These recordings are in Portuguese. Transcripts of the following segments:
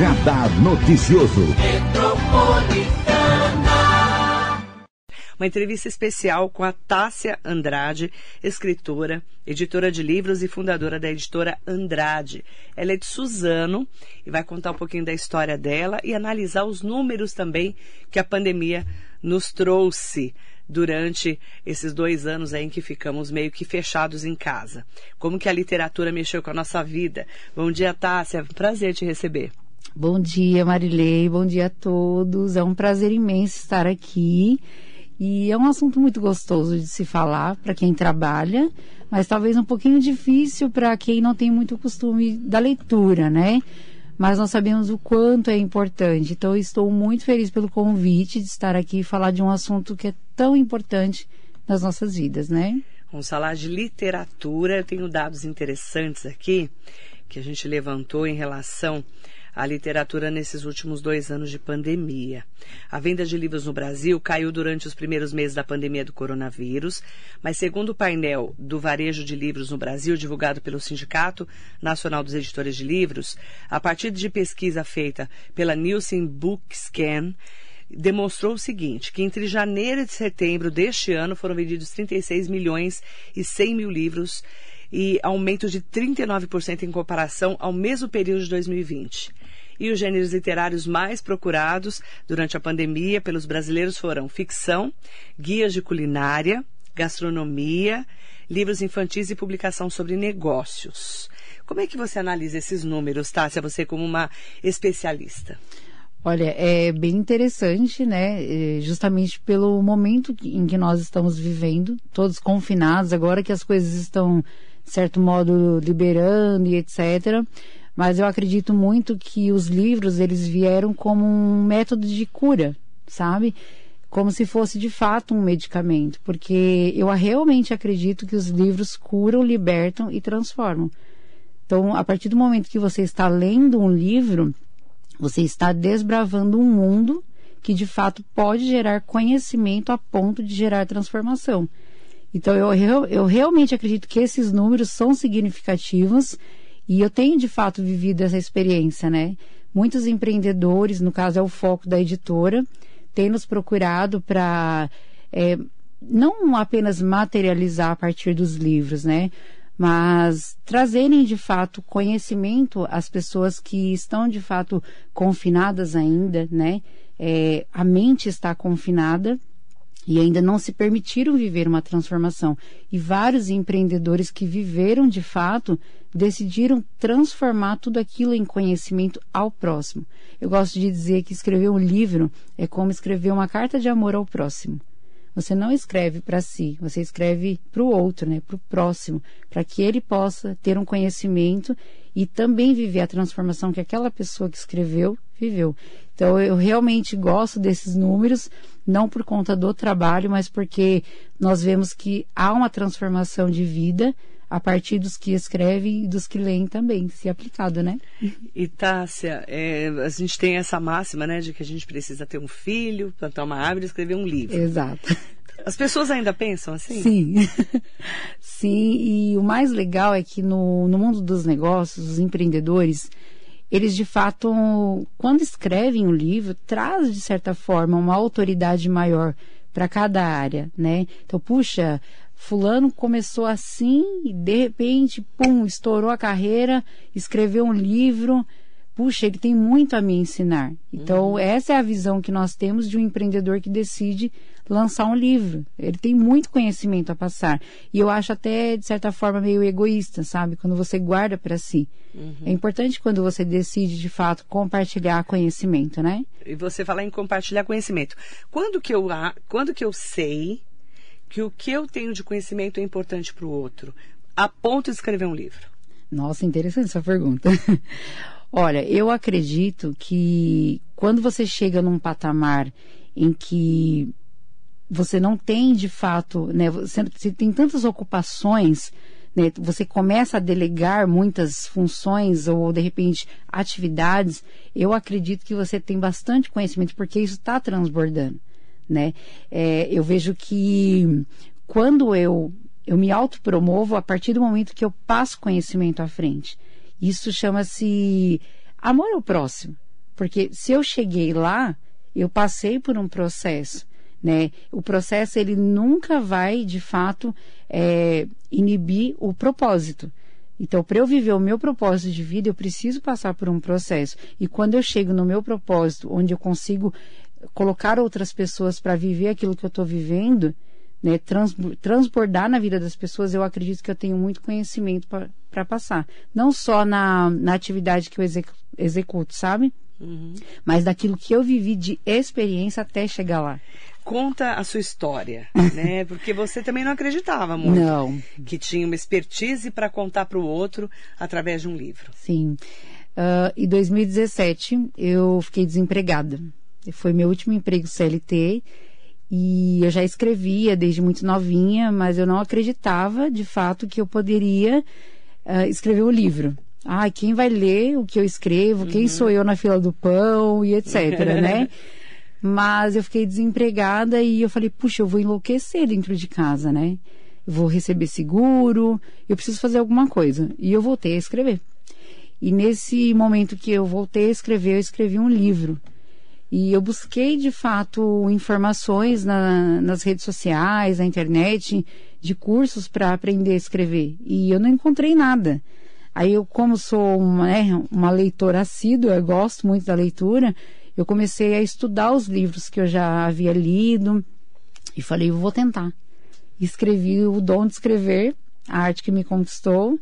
Radar Noticioso. Uma entrevista especial com a Tássia Andrade, escritora, editora de livros e fundadora da editora Andrade. Ela é de Suzano e vai contar um pouquinho da história dela e analisar os números também que a pandemia nos trouxe durante esses dois anos aí em que ficamos meio que fechados em casa. Como que a literatura mexeu com a nossa vida. Bom dia, Tássia. Prazer te receber. Bom dia, Marilei. Bom dia a todos. É um prazer imenso estar aqui. E é um assunto muito gostoso de se falar para quem trabalha, mas talvez um pouquinho difícil para quem não tem muito costume da leitura, né? Mas nós sabemos o quanto é importante. Então, estou muito feliz pelo convite de estar aqui e falar de um assunto que é tão importante nas nossas vidas, né? Vamos falar de literatura. Eu tenho dados interessantes aqui que a gente levantou em relação a literatura nesses últimos dois anos de pandemia. A venda de livros no Brasil caiu durante os primeiros meses da pandemia do coronavírus, mas segundo o painel do varejo de livros no Brasil, divulgado pelo Sindicato Nacional dos Editores de Livros, a partir de pesquisa feita pela Nielsen Bookscan, demonstrou o seguinte, que entre janeiro e setembro deste ano foram vendidos 36 milhões e 100 mil livros e aumento de 39% em comparação ao mesmo período de 2020. E os gêneros literários mais procurados durante a pandemia pelos brasileiros foram ficção, guias de culinária, gastronomia, livros infantis e publicação sobre negócios. Como é que você analisa esses números, Tássia, você como uma especialista? Olha, é bem interessante, né? É, justamente pelo momento em que nós estamos vivendo, todos confinados, agora que as coisas estão de certo modo, liberando e etc. Mas eu acredito muito que os livros, eles vieram como um método de cura, sabe? Como se fosse de fato um medicamento, porque eu realmente acredito que os livros curam, libertam e transformam. Então, a partir do momento que você está lendo um livro, você está desbravando um mundo que de fato pode gerar conhecimento a ponto de gerar transformação. Então, eu, eu, eu realmente acredito que esses números são significativos e eu tenho de fato vivido essa experiência, né? Muitos empreendedores, no caso é o foco da editora, têm nos procurado para é, não apenas materializar a partir dos livros, né? Mas trazerem de fato conhecimento às pessoas que estão de fato confinadas ainda, né? É, a mente está confinada e ainda não se permitiram viver uma transformação. E vários empreendedores que viveram de fato decidiram transformar tudo aquilo em conhecimento ao próximo. Eu gosto de dizer que escrever um livro é como escrever uma carta de amor ao próximo. Você não escreve para si, você escreve para o outro, né, para o próximo, para que ele possa ter um conhecimento e também viver a transformação que aquela pessoa que escreveu viveu. Então eu realmente gosto desses números, não por conta do trabalho, mas porque nós vemos que há uma transformação de vida a partir dos que escrevem e dos que leem também, se aplicado, né? E Tássia, é, a gente tem essa máxima, né, de que a gente precisa ter um filho, plantar uma árvore e escrever um livro. Exato. As pessoas ainda pensam assim? Sim. Sim, e o mais legal é que no, no mundo dos negócios, os empreendedores, eles de fato, quando escrevem o livro, traz de certa forma uma autoridade maior para cada área, né? Então, puxa, fulano começou assim e de repente, pum, estourou a carreira, escreveu um livro. Puxa, ele tem muito a me ensinar. Então, uhum. essa é a visão que nós temos de um empreendedor que decide lançar um livro. Ele tem muito conhecimento a passar. E eu acho até, de certa forma, meio egoísta, sabe? Quando você guarda para si. Uhum. É importante quando você decide, de fato, compartilhar conhecimento, né? E você falar em compartilhar conhecimento. Quando que eu, quando que eu sei que o que eu tenho de conhecimento é importante para o outro, a ponto de escrever um livro? Nossa, interessante essa pergunta. Olha, eu acredito que quando você chega num patamar em que você não tem de fato, né, você, você tem tantas ocupações, né, você começa a delegar muitas funções ou de repente atividades, eu acredito que você tem bastante conhecimento porque isso está transbordando né? É, eu vejo que quando eu, eu me autopromovo a partir do momento que eu passo conhecimento à frente. Isso chama-se amor ao próximo. Porque se eu cheguei lá, eu passei por um processo. Né? O processo ele nunca vai, de fato, é, inibir o propósito. Então, para eu viver o meu propósito de vida, eu preciso passar por um processo. E quando eu chego no meu propósito, onde eu consigo colocar outras pessoas para viver aquilo que eu estou vivendo, né, trans, transbordar na vida das pessoas, eu acredito que eu tenho muito conhecimento para passar. Não só na, na atividade que eu executo, executo sabe? Uhum. Mas daquilo que eu vivi de experiência até chegar lá. Conta a sua história, né? Porque você também não acreditava muito não. que tinha uma expertise para contar para o outro através de um livro. Sim. Uh, em 2017, eu fiquei desempregada. Foi meu último emprego CLT e eu já escrevia desde muito novinha, mas eu não acreditava de fato que eu poderia uh, escrever um livro. Ah, quem vai ler o que eu escrevo? Uhum. Quem sou eu na fila do pão e etc, né? Mas eu fiquei desempregada e eu falei, puxa, eu vou enlouquecer dentro de casa, né? Eu vou receber seguro, eu preciso fazer alguma coisa. E eu voltei a escrever. E nesse momento que eu voltei a escrever, eu escrevi um livro e eu busquei, de fato, informações na, nas redes sociais, na internet, de cursos para aprender a escrever. E eu não encontrei nada. Aí eu, como sou uma, né, uma leitora assídua, eu gosto muito da leitura, eu comecei a estudar os livros que eu já havia lido e falei, vou tentar. Escrevi o Dom de Escrever, a arte que me conquistou,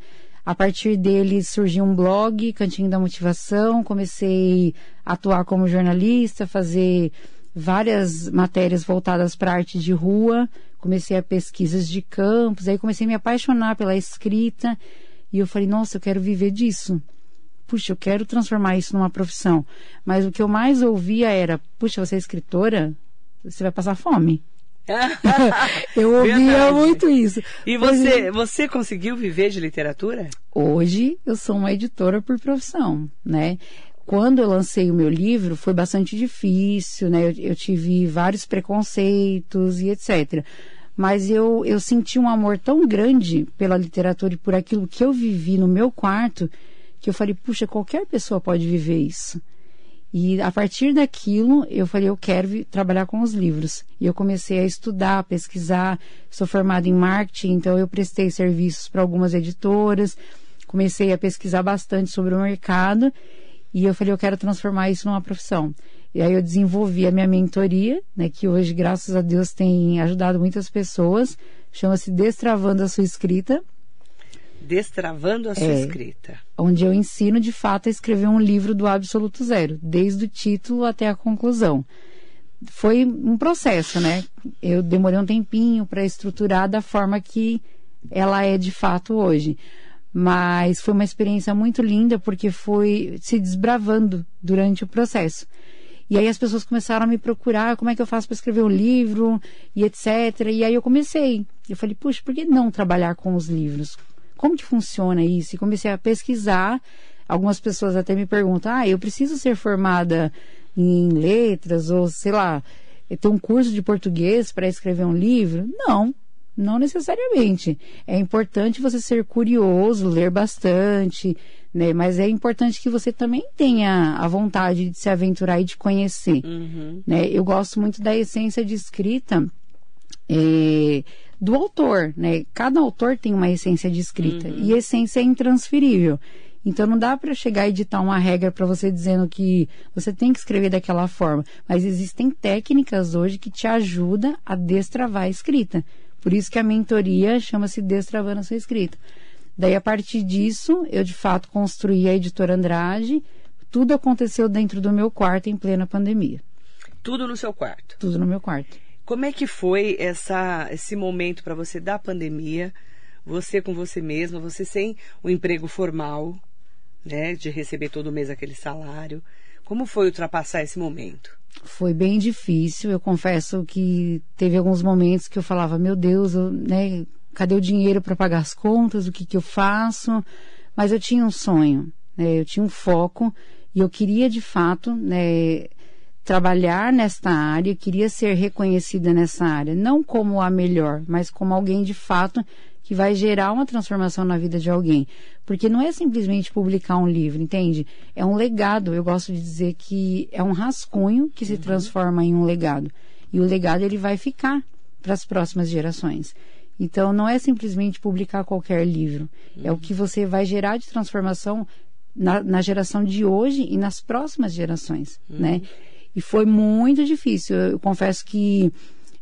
a partir dele surgiu um blog, Cantinho da Motivação, comecei a atuar como jornalista, fazer várias matérias voltadas para arte de rua, comecei a pesquisas de campos, aí comecei a me apaixonar pela escrita e eu falei, nossa, eu quero viver disso. Puxa, eu quero transformar isso numa profissão. Mas o que eu mais ouvia era, puxa, você é escritora? Você vai passar fome. eu ouvia Verdade. muito isso. E você, hoje, você conseguiu viver de literatura? Hoje eu sou uma editora por profissão, né? Quando eu lancei o meu livro foi bastante difícil, né? Eu, eu tive vários preconceitos e etc. Mas eu, eu senti um amor tão grande pela literatura e por aquilo que eu vivi no meu quarto que eu falei, puxa, qualquer pessoa pode viver isso. E a partir daquilo, eu falei, eu quero trabalhar com os livros. E eu comecei a estudar, a pesquisar. Sou formada em marketing, então eu prestei serviços para algumas editoras. Comecei a pesquisar bastante sobre o mercado. E eu falei, eu quero transformar isso numa profissão. E aí eu desenvolvi a minha mentoria, né, que hoje, graças a Deus, tem ajudado muitas pessoas. Chama-se Destravando a Sua Escrita. Destravando a sua é, escrita. Onde eu ensino de fato a escrever um livro do absoluto zero, desde o título até a conclusão. Foi um processo, né? Eu demorei um tempinho para estruturar da forma que ela é de fato hoje. Mas foi uma experiência muito linda porque foi se desbravando durante o processo. E aí as pessoas começaram a me procurar, como é que eu faço para escrever um livro e etc. E aí eu comecei. Eu falei, puxa, por que não trabalhar com os livros? Como que funciona isso? E comecei a pesquisar. Algumas pessoas até me perguntam: ah, eu preciso ser formada em letras ou sei lá, ter um curso de português para escrever um livro? Não, não necessariamente. É importante você ser curioso, ler bastante, né? Mas é importante que você também tenha a vontade de se aventurar e de conhecer, uhum. né? Eu gosto muito da essência de escrita. É, do autor, né? Cada autor tem uma essência de escrita uhum. e essência é intransferível. Então não dá para chegar e editar uma regra para você dizendo que você tem que escrever daquela forma, mas existem técnicas hoje que te ajudam a destravar a escrita. Por isso que a mentoria chama-se Destravando a sua escrita. Daí a partir disso, eu de fato construí a editora Andrade. Tudo aconteceu dentro do meu quarto em plena pandemia. Tudo no seu quarto? Tudo no meu quarto. Como é que foi essa, esse momento para você da pandemia? Você com você mesma, você sem o emprego formal, né, de receber todo mês aquele salário. Como foi ultrapassar esse momento? Foi bem difícil. Eu confesso que teve alguns momentos que eu falava, meu Deus, eu, né, cadê o dinheiro para pagar as contas? O que, que eu faço? Mas eu tinha um sonho, né, eu tinha um foco e eu queria de fato, né, trabalhar nesta área, queria ser reconhecida nessa área, não como a melhor, mas como alguém de fato que vai gerar uma transformação na vida de alguém. Porque não é simplesmente publicar um livro, entende? É um legado. Eu gosto de dizer que é um rascunho que se uhum. transforma em um legado. E o legado ele vai ficar para as próximas gerações. Então não é simplesmente publicar qualquer livro. Uhum. É o que você vai gerar de transformação na, na geração de hoje e nas próximas gerações, uhum. né? E foi muito difícil. Eu confesso que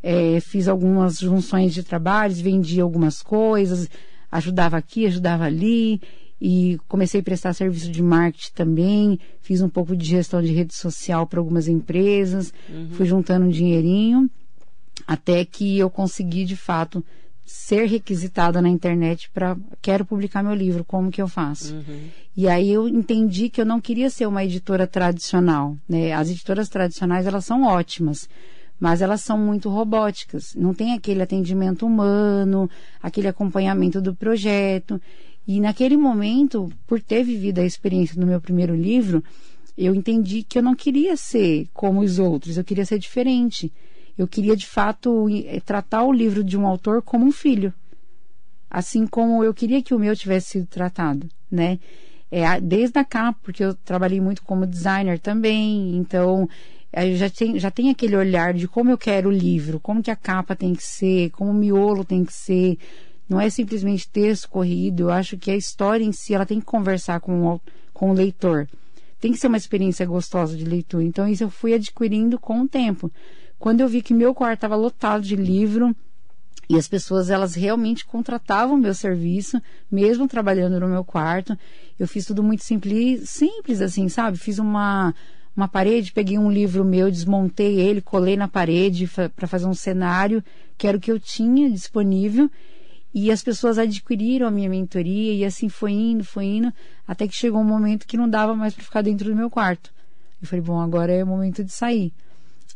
é, fiz algumas junções de trabalhos, vendi algumas coisas, ajudava aqui, ajudava ali, e comecei a prestar serviço de marketing também, fiz um pouco de gestão de rede social para algumas empresas, uhum. fui juntando um dinheirinho, até que eu consegui de fato ser requisitada na internet para quero publicar meu livro, como que eu faço? Uhum. E aí eu entendi que eu não queria ser uma editora tradicional, né? As editoras tradicionais elas são ótimas, mas elas são muito robóticas, não tem aquele atendimento humano, aquele acompanhamento do projeto. E naquele momento, por ter vivido a experiência do meu primeiro livro, eu entendi que eu não queria ser como os outros, eu queria ser diferente. Eu queria, de fato, eh, tratar o livro de um autor como um filho. Assim como eu queria que o meu tivesse sido tratado, né? É, desde a capa, porque eu trabalhei muito como designer também, então eu já tem, já tem aquele olhar de como eu quero o livro, como que a capa tem que ser, como o miolo tem que ser. Não é simplesmente texto corrido, eu acho que a história em si, ela tem que conversar com o, com o leitor. Tem que ser uma experiência gostosa de leitura. Então, isso eu fui adquirindo com o tempo. Quando eu vi que meu quarto estava lotado de livro e as pessoas elas realmente contratavam meu serviço, mesmo trabalhando no meu quarto, eu fiz tudo muito simples, simples assim, sabe? Fiz uma uma parede, peguei um livro meu, desmontei ele, colei na parede para fazer um cenário, que era o que eu tinha disponível. E as pessoas adquiriram a minha mentoria e assim foi indo, foi indo, até que chegou um momento que não dava mais para ficar dentro do meu quarto. Eu falei, bom, agora é o momento de sair.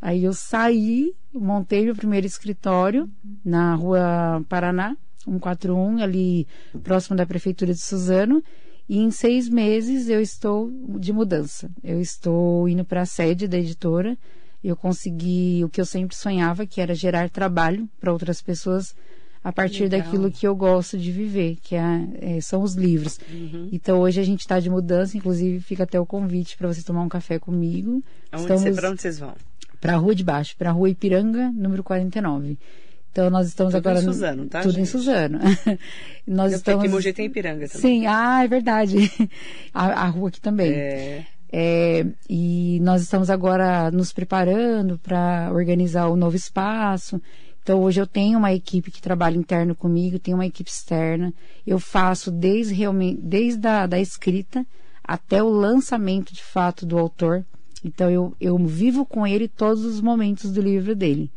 Aí eu saí, montei meu primeiro escritório na rua Paraná, 141, ali próximo da prefeitura de Suzano. E em seis meses eu estou de mudança. Eu estou indo para a sede da editora. Eu consegui o que eu sempre sonhava, que era gerar trabalho para outras pessoas a partir Legal. daquilo que eu gosto de viver, que é, é, são os livros. Uhum. Então hoje a gente está de mudança, inclusive fica até o convite para você tomar um café comigo. Para onde vocês vão? Para a Rua de Baixo, para a Rua Ipiranga, número 49. Então nós estamos tudo agora em Suzano, tá? Tudo gente? em Suzano. nós Eu estamos. Aqui Mogi tem Ipiranga também. Sim, ah, é verdade. a, a rua aqui também. É... É, e nós estamos agora nos preparando para organizar o novo espaço. Então hoje eu tenho uma equipe que trabalha interno comigo, tenho uma equipe externa. Eu faço desde realmente desde a da escrita até o lançamento de fato do autor. Então eu, eu vivo com ele todos os momentos do livro dele.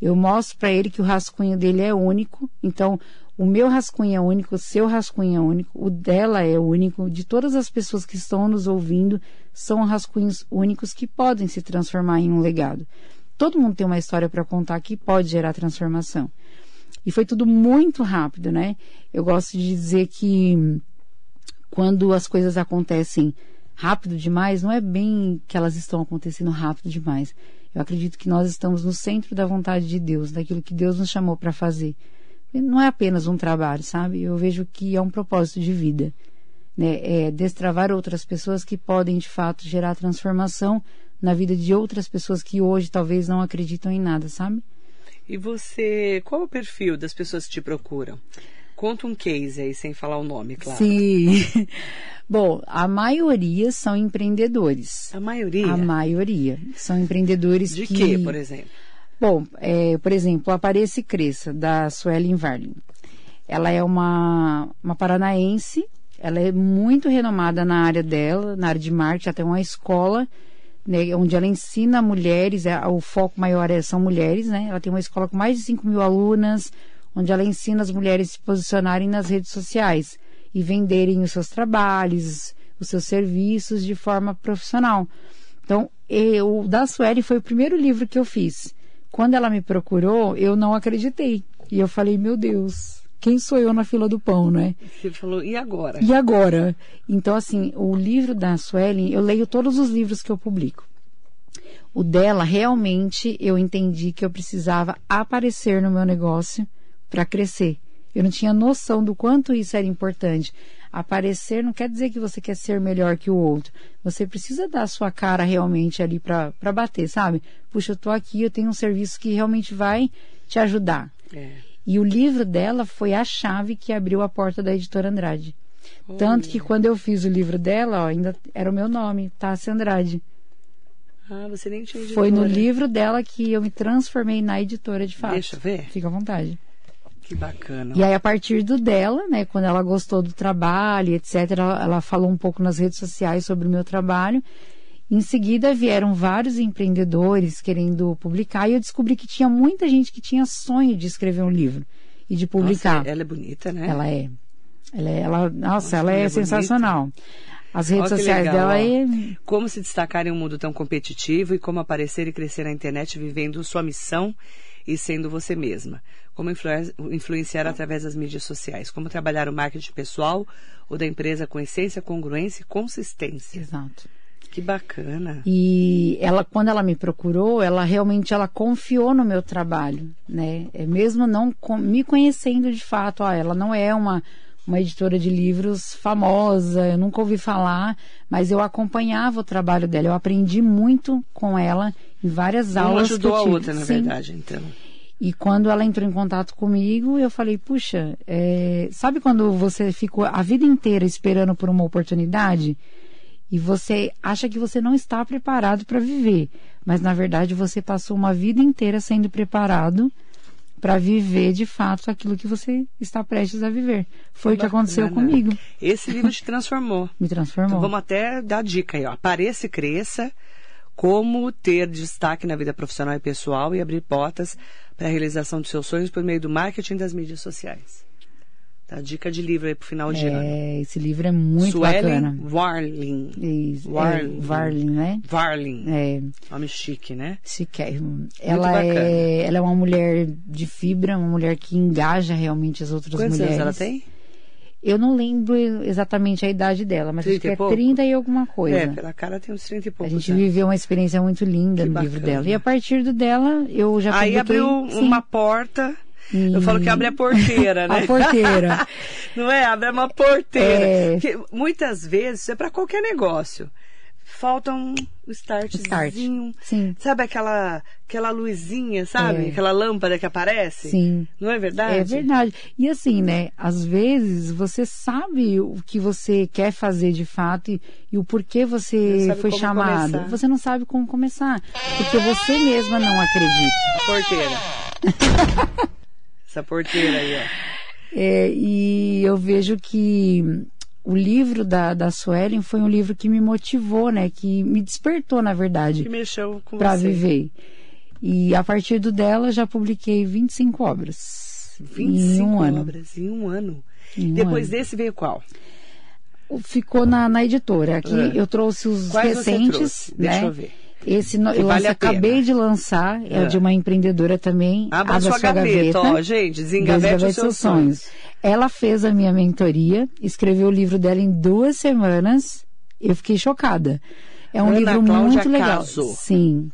Eu mostro para ele que o rascunho dele é único. Então o meu rascunho é único, o seu rascunho é único, o dela é único, de todas as pessoas que estão nos ouvindo, são rascunhos únicos que podem se transformar em um legado. Todo mundo tem uma história para contar que pode gerar transformação. E foi tudo muito rápido, né? Eu gosto de dizer que quando as coisas acontecem rápido demais, não é bem que elas estão acontecendo rápido demais. Eu acredito que nós estamos no centro da vontade de Deus, daquilo que Deus nos chamou para fazer. Não é apenas um trabalho, sabe? Eu vejo que é um propósito de vida. Né? É destravar outras pessoas que podem, de fato, gerar transformação na vida de outras pessoas que hoje talvez não acreditam em nada, sabe? E você, qual o perfil das pessoas que te procuram? Conta um case aí, sem falar o nome, claro. Sim. Bom, a maioria são empreendedores. A maioria? A maioria. São empreendedores De que... quê, por exemplo? Bom, é, por exemplo, a Apareça e Cresça, da Suelen Varlin. Ela é uma, uma paranaense, ela é muito renomada na área dela, na área de marketing, até uma escola né, onde ela ensina mulheres, é, o foco maior é, são mulheres, né? Ela tem uma escola com mais de 5 mil alunas, onde ela ensina as mulheres a se posicionarem nas redes sociais e venderem os seus trabalhos, os seus serviços de forma profissional. Então, eu, o da Sueli foi o primeiro livro que eu fiz. Quando ela me procurou, eu não acreditei. E eu falei, meu Deus, quem sou eu na fila do pão, né? Você falou, e agora? E agora? Então, assim, o livro da Sueli, eu leio todos os livros que eu publico. O dela, realmente, eu entendi que eu precisava aparecer no meu negócio para crescer. Eu não tinha noção do quanto isso era importante. Aparecer não quer dizer que você quer ser melhor que o outro. Você precisa dar a sua cara realmente ali para bater, sabe? Puxa, eu tô aqui, eu tenho um serviço que realmente vai te ajudar. É. E o livro dela foi a chave que abriu a porta da editora Andrade. Tanto que quando eu fiz o livro dela, ó, ainda era o meu nome, Tássia Andrade. Ah, você nem tinha editora. Foi no livro dela que eu me transformei na editora de fato. Deixa eu ver. Fica à vontade. Que bacana. E aí, a partir do dela, né, quando ela gostou do trabalho, etc., ela, ela falou um pouco nas redes sociais sobre o meu trabalho. Em seguida, vieram vários empreendedores querendo publicar e eu descobri que tinha muita gente que tinha sonho de escrever um livro e de publicar. Nossa, ela é bonita, né? Ela é. Ela, é, ela nossa, Nossa, ela é, é sensacional. As redes sociais legal, dela ó. é. Como se destacar em um mundo tão competitivo e como aparecer e crescer na internet vivendo sua missão e sendo você mesma. Como influen- influenciar através das mídias sociais. Como trabalhar o marketing pessoal ou da empresa com essência, congruência e consistência. Exato. Que bacana. E ela, quando ela me procurou, ela realmente ela confiou no meu trabalho, né? É, mesmo não me conhecendo de fato, ó, ela não é uma uma editora de livros famosa, eu nunca ouvi falar, mas eu acompanhava o trabalho dela, eu aprendi muito com ela em várias Uma aulas que ajudou a outra, na Sim. verdade, então. E quando ela entrou em contato comigo, eu falei, puxa, é, sabe quando você ficou a vida inteira esperando por uma oportunidade? E você acha que você não está preparado para viver, mas na verdade você passou uma vida inteira sendo preparado para viver de fato aquilo que você está prestes a viver. Foi o que aconteceu comigo. Esse livro te transformou. Me transformou. Então vamos até dar dica aí, ó. Apareça e cresça. Como ter destaque na vida profissional e pessoal e abrir portas para a realização dos seus sonhos por meio do marketing das mídias sociais. Tá? Dica de livro aí pro final de ano. é, esse livro é muito Suelen bacana. Warling. Isso, Warling. É, Varlin, né? Warling. É, Nome chique, né? quer. Ela é, ela é uma mulher de fibra, uma mulher que engaja realmente as outras Quantos mulheres. anos ela tem? Eu não lembro exatamente a idade dela, mas acho 30 que é pouco? 30 e alguma coisa. É, pela cara tem uns 30 e A poucos gente anos. viveu uma experiência muito linda Que no livro bacana. dela. E a partir do dela, eu já Aí abriu uma porta. E- Eu falo que abre a porteira, né? A porteira. Não é? Abre uma porteira. É. Muitas vezes, isso é para qualquer negócio. Falta um Start. startzinho. Sim. Sabe aquela, aquela luzinha, sabe? É. Aquela lâmpada que aparece? Sim. Não é verdade? É verdade. E assim, né? Às vezes você sabe o que você quer fazer de fato e, e o porquê você foi chamado. começar. Você não sabe como começar. Porque você mesma não acredita. Porteira. Essa porteira aí, ó. É, e eu vejo que o livro da, da Suelen foi um livro que me motivou, né? Que me despertou, na Que verdade, mexeu com para você. viver. E a partir do dela já publiquei 25 obras. 25 em um ano. obras em um ano. Em um Depois ano. desse veio qual? Ficou na, na editora. Aqui É. eu trouxe os Quais recentes, né? Deixa eu ver. Esse no- eu vale acabei de lançar, é, É. de uma empreendedora também. Abra sua gaveta, ó, gente, desengavete Desengavete os seus sonhos. Ela fez a minha mentoria, escreveu o livro dela em duas semanas. Eu fiquei chocada. É um Ana livro Cláudia muito legal. Caso. Sim.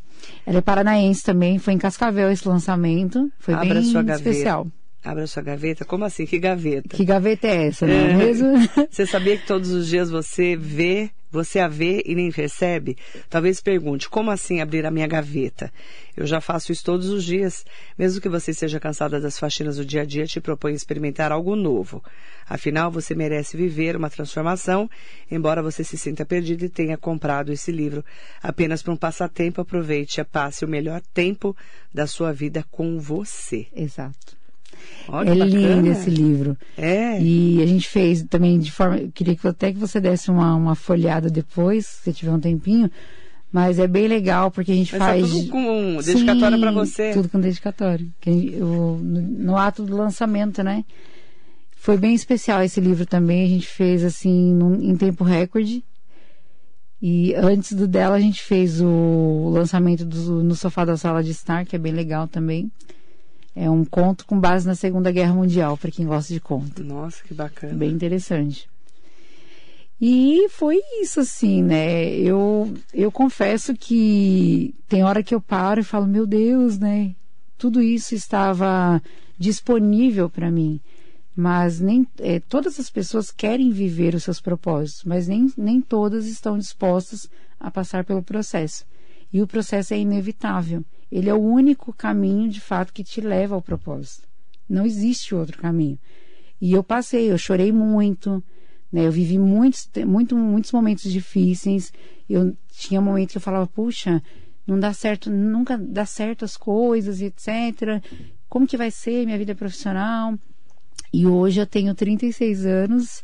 Ela é paranaense também, foi em Cascavel esse lançamento. Foi Abra bem sua gaveta. especial. Abra sua gaveta. Como assim? Que gaveta? Que gaveta é essa, não é, É. mesmo? Você sabia que todos os dias você vê, você a vê e nem percebe? Talvez pergunte, como assim abrir a minha gaveta? Eu já faço isso todos os dias. Mesmo que você esteja cansada das faxinas do dia a dia, te proponho experimentar algo novo. Afinal, você merece viver uma transformação, embora você se sinta perdido e tenha comprado esse livro apenas para um passatempo. Aproveite e passe o melhor tempo da sua vida com você. Exato. Olha é bacana. lindo esse livro. É. E a gente fez também de forma. eu Queria que até que você desse uma, uma folhada depois, se você tiver um tempinho. Mas é bem legal porque a gente Mas tá faz. tudo com dedicatória Sim, pra você. Tudo com dedicatório. Que a gente- o- no, no ato do lançamento, né? Foi bem especial esse livro também. A gente fez assim num- em tempo recorde. E antes do dela a gente fez o lançamento do, no sofá da sala de estar, que é bem legal também. É um conto com base na Segunda Guerra Mundial, para quem gosta de conto. Nossa, que bacana. Bem interessante. E foi isso, assim, né? Eu, eu confesso que tem hora que eu paro e falo, meu Deus, né? Tudo isso estava disponível para mim. Mas nem é, todas as pessoas querem viver os seus propósitos, mas nem, nem todas estão dispostas a passar pelo processo. E o processo é inevitável. Ele é o único caminho, de fato, que te leva ao propósito. Não existe outro caminho. E eu passei, eu chorei muito, né? Eu vivi muitos, muito, muitos momentos difíceis. Eu tinha momentos que eu falava, puxa, não dá certo, nunca dá certo as coisas, etc. Como que vai ser minha vida profissional? E hoje eu tenho 36 anos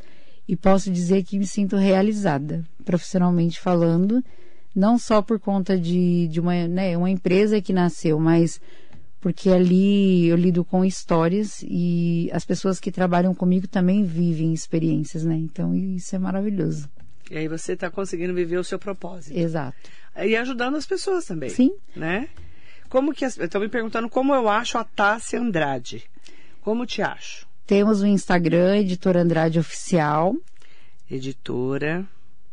e posso dizer que me sinto realizada, profissionalmente falando, não só por conta de, de uma, né, uma empresa que nasceu, mas porque ali eu lido com histórias e as pessoas que trabalham comigo também vivem experiências, né? Então isso é maravilhoso. E aí você está conseguindo viver o seu propósito. Exato. E ajudando as pessoas também. Sim. Né? Como que estão me perguntando como eu acho a Tássia Andrade. Como te acho? Temos o Instagram, Editora Andrade Oficial. Editora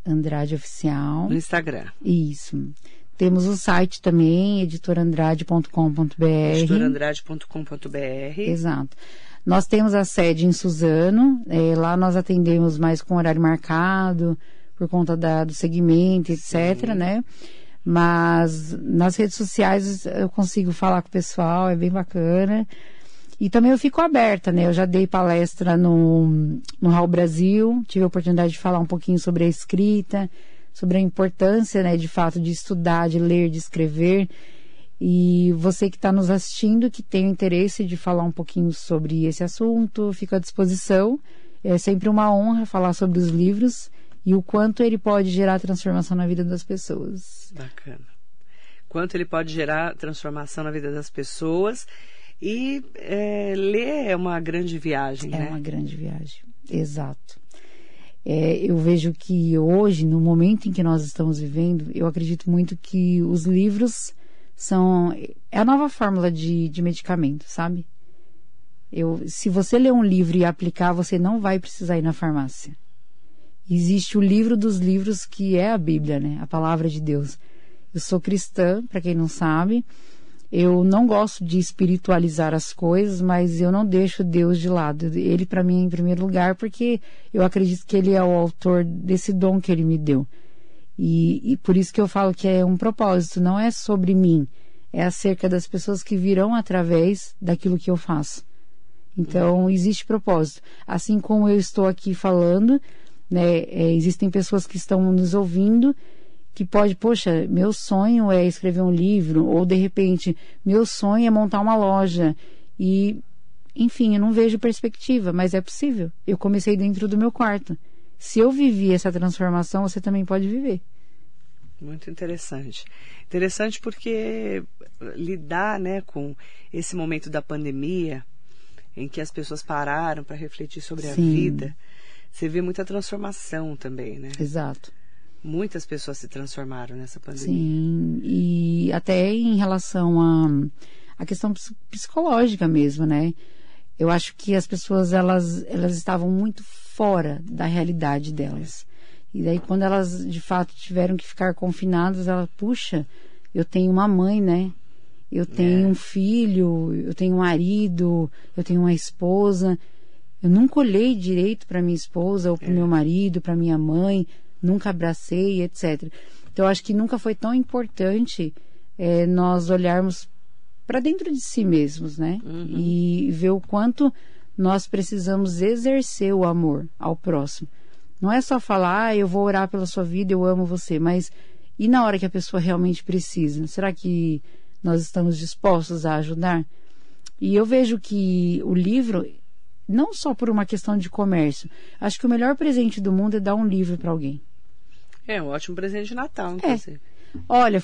Andrade Oficial. No Instagram. Isso. Temos o site também, editorandrade.com.br. Editorandrade.com.br. Exato. Nós temos a sede em Suzano, é, lá nós atendemos mais com horário marcado, por conta da, do segmento, etc, Sim. né? Mas nas redes sociais eu consigo falar com o pessoal, é bem bacana. E também eu fico aberta, né? Eu já dei palestra no, no Raul Brasil, tive a oportunidade de falar um pouquinho sobre a escrita, sobre a importância, né, de fato, de estudar, de ler, de escrever. E você que está nos assistindo, que tem interesse de falar um pouquinho sobre esse assunto, fico à disposição. É sempre uma honra falar sobre os livros e o quanto ele pode gerar transformação na vida das pessoas. Bacana. Quanto ele pode gerar transformação na vida das pessoas e é, ler é uma grande viagem, é né? É uma grande viagem, exato. É, eu vejo que hoje, no momento em que nós estamos vivendo, eu acredito muito que os livros são é a nova fórmula de, de medicamento, sabe? Eu, se você ler um livro e aplicar, você não vai precisar ir na farmácia. Existe o livro dos livros que é a Bíblia, né? A palavra de Deus. Eu sou cristã, para quem não sabe, eu não gosto de espiritualizar as coisas, mas eu não deixo Deus de lado. Ele para mim é em primeiro lugar porque eu acredito que ele é o autor desse dom que ele me deu. E, e por isso que eu falo que é um propósito, não é sobre mim, é acerca das pessoas que virão através daquilo que eu faço. Então, existe propósito. Assim como eu estou aqui falando, né, é, existem pessoas que estão nos ouvindo que pode, poxa, meu sonho é escrever um livro, ou de repente, meu sonho é montar uma loja. E, enfim, eu não vejo perspectiva, mas é possível. Eu comecei dentro do meu quarto. Se eu vivi essa transformação, você também pode viver. Muito interessante. Interessante porque lidar né, com esse momento da pandemia, em que as pessoas pararam para refletir sobre Sim. a vida, você vê muita transformação também, né? Exato. Muitas pessoas se transformaram nessa pandemia. Sim, e até em relação a, a questão psicológica mesmo, né? Eu acho que as pessoas, elas, elas estavam muito fora da realidade delas. E daí, quando elas, de fato, tiveram que ficar confinadas, ela, puxa, eu tenho uma mãe, né? Eu tenho é. um filho, eu tenho um marido, eu tenho uma esposa. Eu nunca olhei direito para minha esposa ou para o é. meu marido, para minha mãe nunca abracei, etc. Então, eu acho que nunca foi tão importante é, nós olharmos para dentro de si mesmos, né? Uhum. E ver o quanto nós precisamos exercer o amor ao próximo. Não é só falar, ah, eu vou orar pela sua vida, eu amo você, mas e na hora que a pessoa realmente precisa? Será que nós estamos dispostos a ajudar? E eu vejo que o livro, não só por uma questão de comércio, acho que o melhor presente do mundo é dar um livro para alguém. É um ótimo presente de Natal, é. inclusive. É. Olha,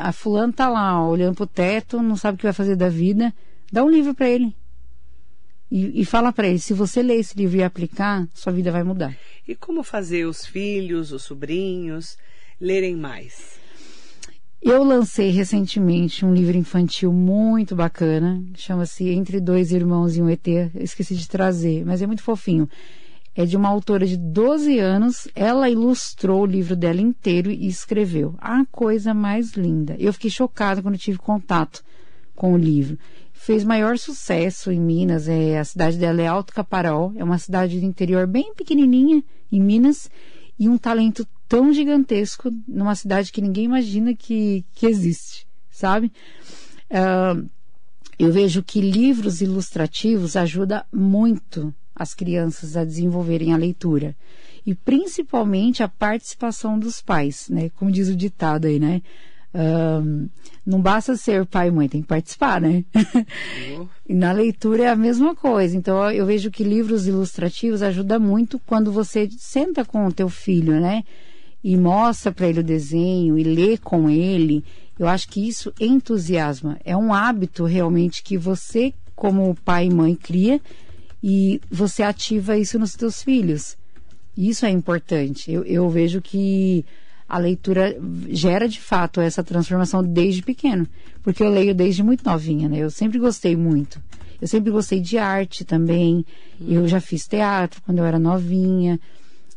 a fulano tá lá, ó, olhando pro teto, não sabe o que vai fazer da vida. Dá um livro para ele. E, e fala para ele, se você ler esse livro e aplicar, sua vida vai mudar. E como fazer os filhos, os sobrinhos lerem mais? Eu lancei recentemente um livro infantil muito bacana, chama-se Entre Dois Irmãos e um ET. Eu esqueci de trazer, mas é muito fofinho é de uma autora de 12 anos. Ela ilustrou o livro dela inteiro e escreveu. A coisa mais linda. Eu fiquei chocada quando tive contato com o livro. fez maior sucesso em Minas. É, a cidade dela é Alto Caparaó, é uma cidade do interior bem pequenininha em Minas e um talento tão gigantesco numa cidade que ninguém imagina que, que existe, sabe? Uh, eu vejo que livros ilustrativos ajudam muito as crianças a desenvolverem a leitura e principalmente a participação dos pais, né? Como diz o ditado aí, né? Um, não basta ser pai e mãe, tem que participar, né? Uhum. e na leitura é a mesma coisa. Então eu vejo que livros ilustrativos ajudam muito quando você senta com o teu filho, né? E mostra para ele o desenho e lê com ele. Eu acho que isso entusiasma. É um hábito realmente que você, como pai e mãe, cria e você ativa isso nos teus filhos. Isso é importante. Eu, eu vejo que a leitura gera de fato essa transformação desde pequeno, porque eu leio desde muito novinha, né? Eu sempre gostei muito. Eu sempre gostei de arte também. Hum. Eu já fiz teatro quando eu era novinha.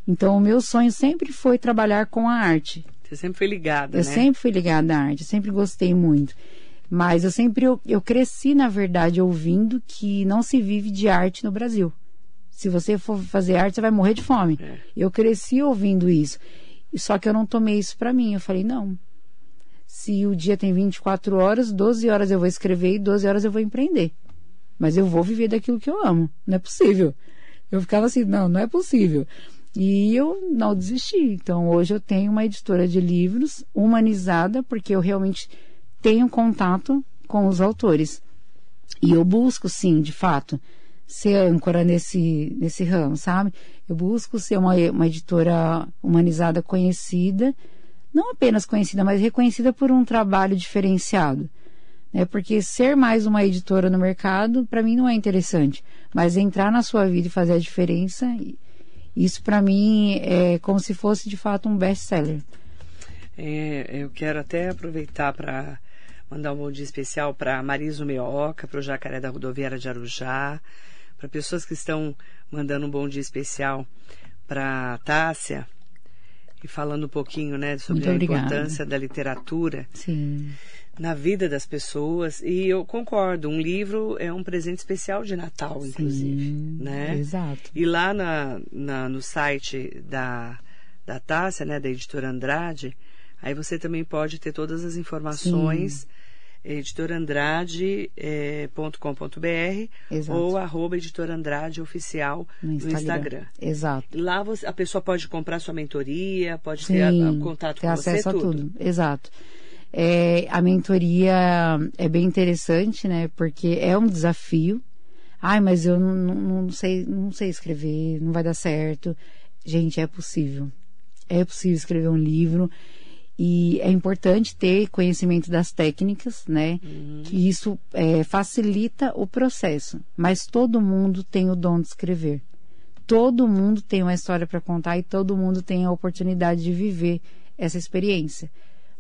Então, o meu sonho sempre foi trabalhar com a arte. Você sempre foi ligada, eu né? Eu sempre fui ligada à arte, sempre gostei muito. Mas eu sempre, eu, eu cresci, na verdade, ouvindo que não se vive de arte no Brasil. Se você for fazer arte, você vai morrer de fome. É. Eu cresci ouvindo isso. Só que eu não tomei isso para mim. Eu falei, não. Se o dia tem 24 horas, 12 horas eu vou escrever e 12 horas eu vou empreender. Mas eu vou viver daquilo que eu amo. Não é possível. Eu ficava assim, não, não é possível. E eu não desisti. Então hoje eu tenho uma editora de livros humanizada, porque eu realmente tenho contato com os autores. E eu busco, sim, de fato, ser âncora nesse, nesse ramo, sabe? Eu busco ser uma, uma editora humanizada conhecida, não apenas conhecida, mas reconhecida por um trabalho diferenciado. Né? Porque ser mais uma editora no mercado, para mim, não é interessante. Mas entrar na sua vida e fazer a diferença, isso para mim é como se fosse de fato um best-seller. É, eu quero até aproveitar para mandar um bom dia especial para Mariso Meoca, para o Jacaré da Rodoviária de Arujá, para pessoas que estão mandando um bom dia especial para Tássia e falando um pouquinho, né, sobre Muito a obrigada. importância da literatura Sim. na vida das pessoas. E eu concordo, um livro é um presente especial de Natal, inclusive, Sim, né? Exato. E lá na, na, no site da da Tássia, né, da editora Andrade, aí você também pode ter todas as informações. Sim editorandrade.com.br eh, ou arroba editorandrade oficial no Instagram. no Instagram. Exato. Lá você, a pessoa pode comprar sua mentoria, pode Sim, ter a, a, contato ter com acesso você, a tudo. tudo. Exato. É, a mentoria é bem interessante, né? Porque é um desafio. Ai, mas eu não, não, não sei, não sei escrever, não vai dar certo. Gente, é possível. É possível escrever um livro e é importante ter conhecimento das técnicas, né? Uhum. Que isso é, facilita o processo. Mas todo mundo tem o dom de escrever. Todo mundo tem uma história para contar e todo mundo tem a oportunidade de viver essa experiência.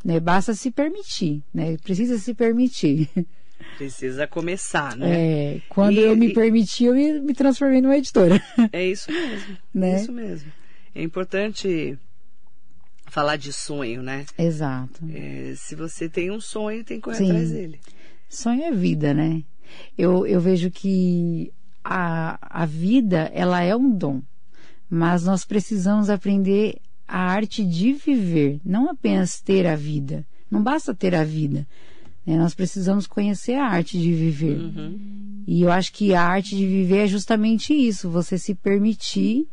Né? Basta se permitir, né? Precisa se permitir. Precisa começar, né? É, quando e, eu me e... permiti, eu me, me, transformei numa editora. É isso mesmo. né? É isso mesmo. É importante falar de sonho, né? Exato. É, se você tem um sonho, tem que correr Sim. atrás dele. Sonho é vida, né? Eu, eu vejo que a, a vida, ela é um dom, mas nós precisamos aprender a arte de viver, não apenas ter a vida. Não basta ter a vida. Né? Nós precisamos conhecer a arte de viver. Uhum. E eu acho que a arte de viver é justamente isso, você se permitir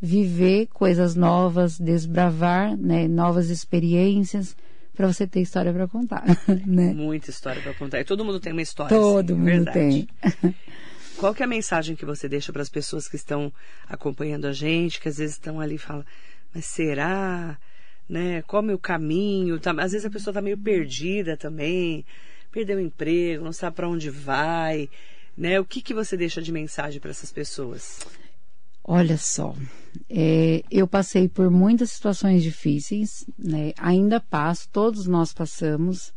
viver coisas novas, desbravar né, novas experiências para você ter história para contar, né? Muita história para contar. E todo mundo tem uma história. Todo assim, mundo verdade. tem. Qual que é a mensagem que você deixa para as pessoas que estão acompanhando a gente, que às vezes estão ali e falam, mas será? Né? Qual é o meu caminho? Tá, às vezes a pessoa está meio perdida também, perdeu o emprego, não sabe para onde vai. Né? O que, que você deixa de mensagem para essas pessoas? Olha só, é, eu passei por muitas situações difíceis, né? ainda passo, todos nós passamos.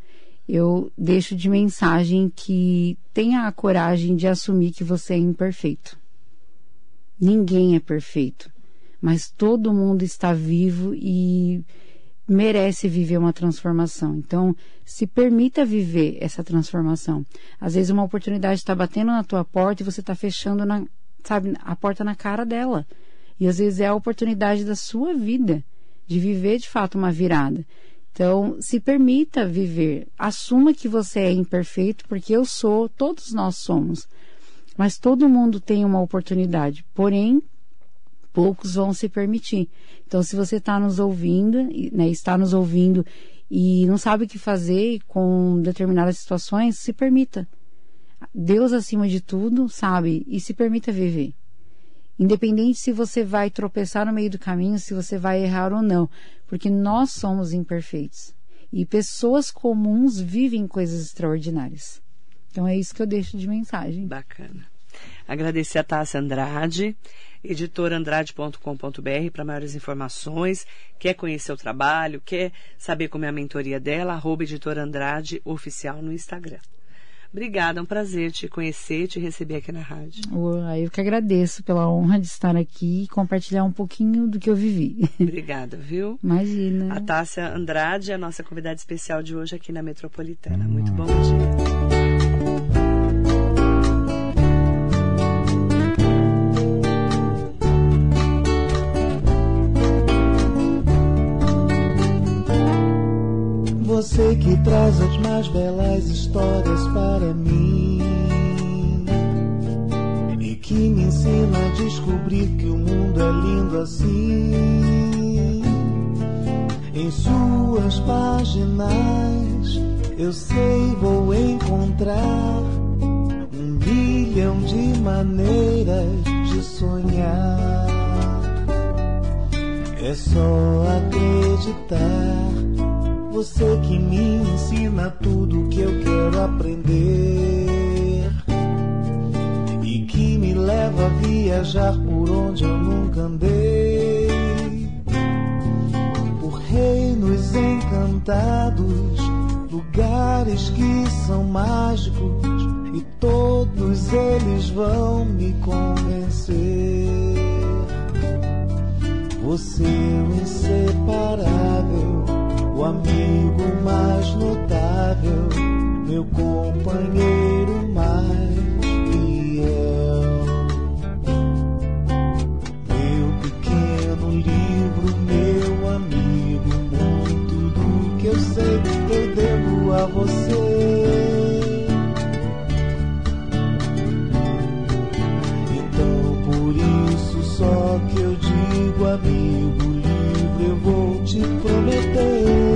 Eu deixo de mensagem que tenha a coragem de assumir que você é imperfeito. Ninguém é perfeito, mas todo mundo está vivo e merece viver uma transformação. Então, se permita viver essa transformação. Às vezes uma oportunidade está batendo na tua porta e você está fechando na, sabe, a porta na cara dela. E às vezes é a oportunidade da sua vida de viver de fato uma virada. Então, se permita viver. Assuma que você é imperfeito, porque eu sou, todos nós somos. Mas todo mundo tem uma oportunidade. Porém, poucos vão se permitir. Então, se você está nos ouvindo, né, está nos ouvindo e não sabe o que fazer com determinadas situações, se permita. Deus acima de tudo, sabe? E se permita viver. Independente se você vai tropeçar no meio do caminho, se você vai errar ou não, porque nós somos imperfeitos. E pessoas comuns vivem coisas extraordinárias. Então é isso que eu deixo de mensagem. Bacana. Agradecer a Tássia Andrade, editorandrade.com.br para maiores informações. Quer conhecer o trabalho, quer saber como é a mentoria dela, arroba oficial no Instagram. Obrigada, é um prazer te conhecer, te receber aqui na rádio. Eu que agradeço pela honra de estar aqui e compartilhar um pouquinho do que eu vivi. Obrigada, viu? Imagina. A Tássia Andrade é a nossa convidada especial de hoje aqui na Metropolitana. Muito bom dia. você que traz as mais belas histórias para mim e que me ensina a descobrir que o mundo é lindo assim. Em suas páginas eu sei vou encontrar um bilhão de maneiras de sonhar. É só acreditar você que me ensina tudo que eu quero aprender e que me leva a viajar por onde eu nunca andei. Por reinos encantados, lugares que são mágicos e todos eles vão me convencer. Você o inseparável o amigo mais notável, meu companheiro mais fiel. Meu pequeno livro, meu amigo, muito do que eu sei eu devo a você. Então por isso só que eu digo amigo livre eu vou te prometer.